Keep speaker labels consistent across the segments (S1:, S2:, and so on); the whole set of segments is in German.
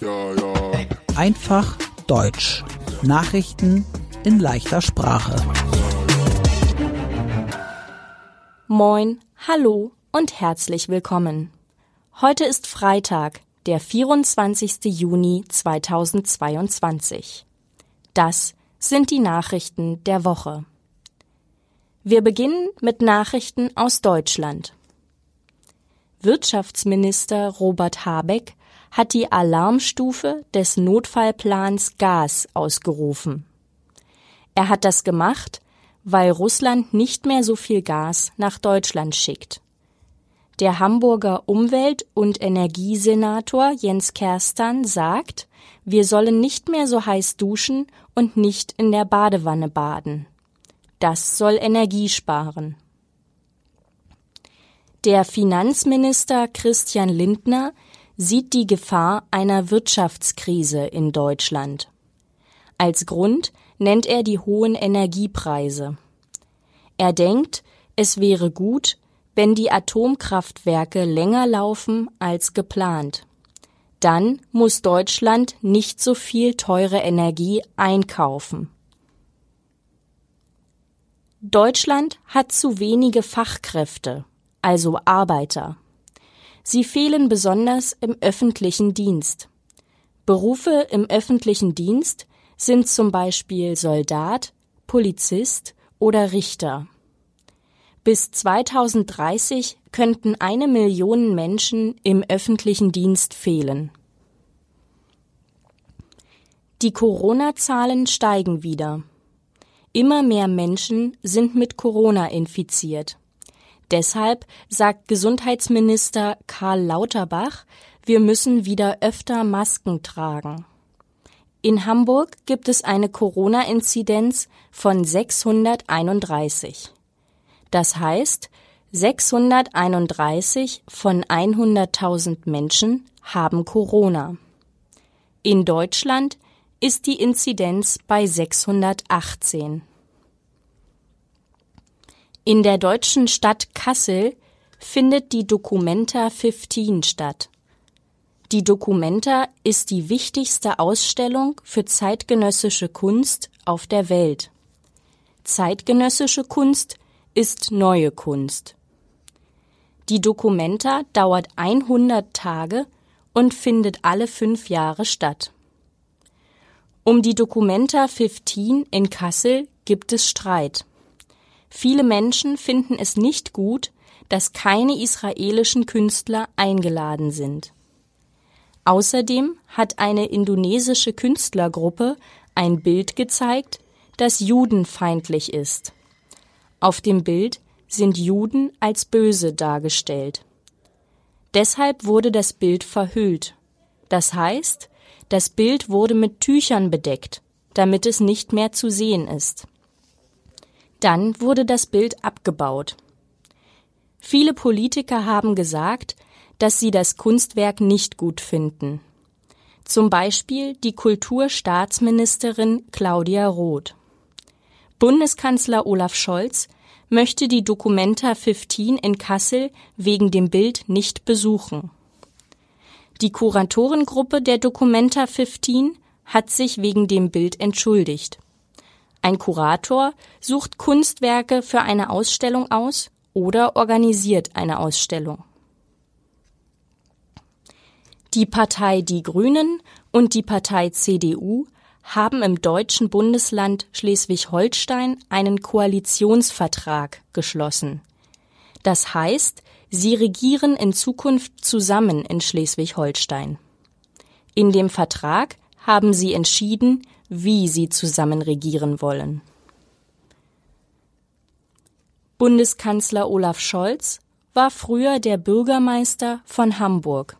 S1: Ja, ja.
S2: Einfach Deutsch. Nachrichten in leichter Sprache.
S3: Moin, hallo und herzlich willkommen. Heute ist Freitag, der 24. Juni 2022. Das sind die Nachrichten der Woche. Wir beginnen mit Nachrichten aus Deutschland. Wirtschaftsminister Robert Habeck hat die Alarmstufe des Notfallplans Gas ausgerufen. Er hat das gemacht, weil Russland nicht mehr so viel Gas nach Deutschland schickt. Der Hamburger Umwelt- und Energiesenator Jens Kerstan sagt, wir sollen nicht mehr so heiß duschen und nicht in der Badewanne baden. Das soll Energie sparen. Der Finanzminister Christian Lindner sieht die Gefahr einer Wirtschaftskrise in Deutschland. Als Grund nennt er die hohen Energiepreise. Er denkt, es wäre gut, wenn die Atomkraftwerke länger laufen als geplant. Dann muss Deutschland nicht so viel teure Energie einkaufen. Deutschland hat zu wenige Fachkräfte, also Arbeiter. Sie fehlen besonders im öffentlichen Dienst. Berufe im öffentlichen Dienst sind zum Beispiel Soldat, Polizist oder Richter. Bis 2030 könnten eine Million Menschen im öffentlichen Dienst fehlen. Die Corona-Zahlen steigen wieder. Immer mehr Menschen sind mit Corona infiziert. Deshalb sagt Gesundheitsminister Karl Lauterbach, wir müssen wieder öfter Masken tragen. In Hamburg gibt es eine Corona-Inzidenz von 631. Das heißt, 631 von 100.000 Menschen haben Corona. In Deutschland ist die Inzidenz bei 618. In der deutschen Stadt Kassel findet die Documenta 15 statt. Die Documenta ist die wichtigste Ausstellung für zeitgenössische Kunst auf der Welt. Zeitgenössische Kunst ist neue Kunst. Die Documenta dauert 100 Tage und findet alle fünf Jahre statt. Um die Documenta 15 in Kassel gibt es Streit. Viele Menschen finden es nicht gut, dass keine israelischen Künstler eingeladen sind. Außerdem hat eine indonesische Künstlergruppe ein Bild gezeigt, das judenfeindlich ist. Auf dem Bild sind Juden als böse dargestellt. Deshalb wurde das Bild verhüllt. Das heißt, das Bild wurde mit Tüchern bedeckt, damit es nicht mehr zu sehen ist. Dann wurde das Bild abgebaut. Viele Politiker haben gesagt, dass sie das Kunstwerk nicht gut finden. Zum Beispiel die Kulturstaatsministerin Claudia Roth. Bundeskanzler Olaf Scholz möchte die Documenta 15 in Kassel wegen dem Bild nicht besuchen. Die Kuratorengruppe der Documenta 15 hat sich wegen dem Bild entschuldigt. Ein Kurator sucht Kunstwerke für eine Ausstellung aus oder organisiert eine Ausstellung. Die Partei Die Grünen und die Partei CDU haben im deutschen Bundesland Schleswig-Holstein einen Koalitionsvertrag geschlossen. Das heißt, Sie regieren in Zukunft zusammen in Schleswig-Holstein. In dem Vertrag haben sie entschieden, wie sie zusammen regieren wollen. Bundeskanzler Olaf Scholz war früher der Bürgermeister von Hamburg.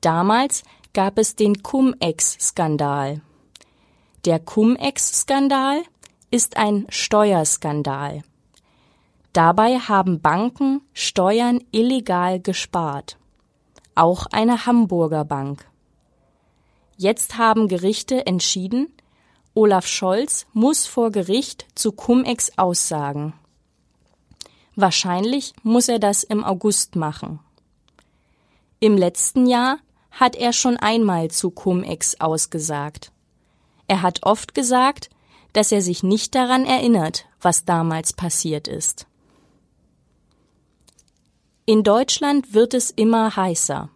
S3: Damals gab es den Cum-Ex-Skandal. Der Cum-Ex-Skandal ist ein Steuerskandal. Dabei haben Banken Steuern illegal gespart. Auch eine Hamburger Bank. Jetzt haben Gerichte entschieden, Olaf Scholz muss vor Gericht zu Cum-Ex aussagen. Wahrscheinlich muss er das im August machen. Im letzten Jahr hat er schon einmal zu Cum-Ex ausgesagt. Er hat oft gesagt, dass er sich nicht daran erinnert, was damals passiert ist. In Deutschland wird es immer heißer.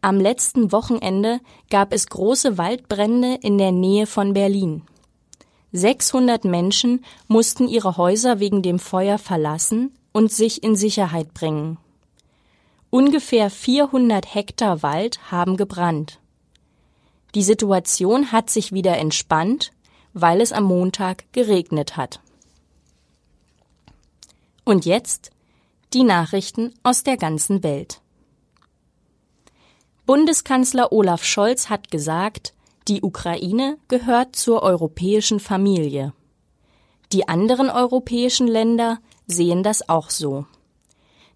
S3: Am letzten Wochenende gab es große Waldbrände in der Nähe von Berlin. 600 Menschen mussten ihre Häuser wegen dem Feuer verlassen und sich in Sicherheit bringen. Ungefähr 400 Hektar Wald haben gebrannt. Die Situation hat sich wieder entspannt, weil es am Montag geregnet hat. Und jetzt die Nachrichten aus der ganzen Welt. Bundeskanzler Olaf Scholz hat gesagt, die Ukraine gehört zur europäischen Familie. Die anderen europäischen Länder sehen das auch so.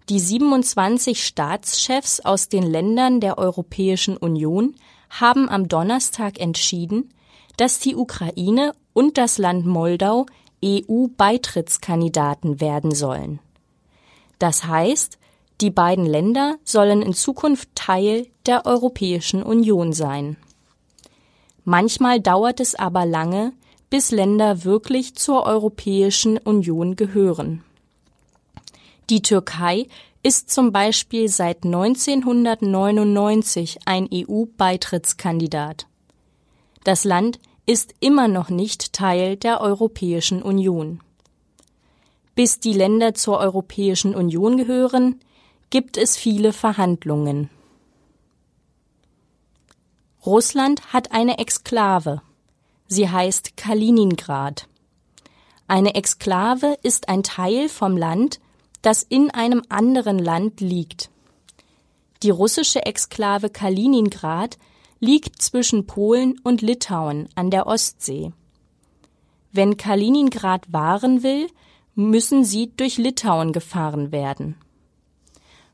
S3: Die 27 Staatschefs aus den Ländern der Europäischen Union haben am Donnerstag entschieden, dass die Ukraine und das Land Moldau EU-Beitrittskandidaten werden sollen. Das heißt, die beiden Länder sollen in Zukunft Teil der Europäischen Union sein. Manchmal dauert es aber lange, bis Länder wirklich zur Europäischen Union gehören. Die Türkei ist zum Beispiel seit 1999 ein EU-Beitrittskandidat. Das Land ist immer noch nicht Teil der Europäischen Union. Bis die Länder zur Europäischen Union gehören, gibt es viele Verhandlungen. Russland hat eine Exklave. Sie heißt Kaliningrad. Eine Exklave ist ein Teil vom Land, das in einem anderen Land liegt. Die russische Exklave Kaliningrad liegt zwischen Polen und Litauen an der Ostsee. Wenn Kaliningrad wahren will, müssen sie durch Litauen gefahren werden.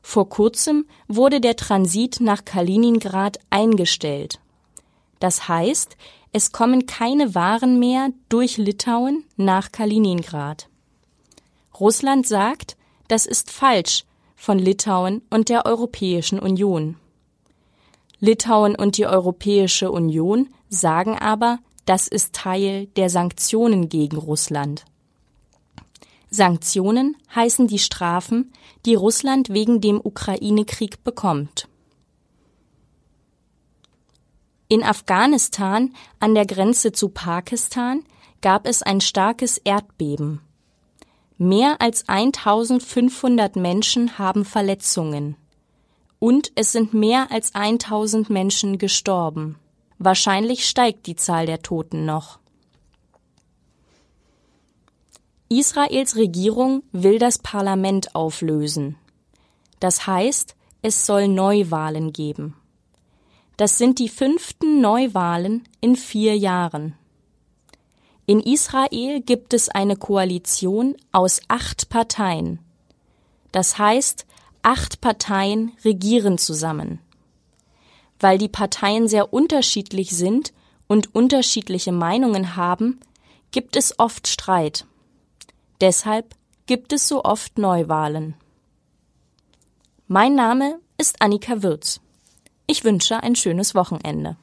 S3: Vor kurzem wurde der Transit nach Kaliningrad eingestellt. Das heißt, es kommen keine Waren mehr durch Litauen nach Kaliningrad. Russland sagt, das ist falsch von Litauen und der Europäischen Union. Litauen und die Europäische Union sagen aber, das ist Teil der Sanktionen gegen Russland. Sanktionen heißen die Strafen, die Russland wegen dem Ukraine-Krieg bekommt. In Afghanistan an der Grenze zu Pakistan gab es ein starkes Erdbeben. Mehr als 1500 Menschen haben Verletzungen. Und es sind mehr als 1000 Menschen gestorben. Wahrscheinlich steigt die Zahl der Toten noch. Israels Regierung will das Parlament auflösen. Das heißt, es soll Neuwahlen geben. Das sind die fünften Neuwahlen in vier Jahren. In Israel gibt es eine Koalition aus acht Parteien. Das heißt, acht Parteien regieren zusammen. Weil die Parteien sehr unterschiedlich sind und unterschiedliche Meinungen haben, gibt es oft Streit. Deshalb gibt es so oft Neuwahlen. Mein Name ist Annika Würz. Ich wünsche ein schönes Wochenende.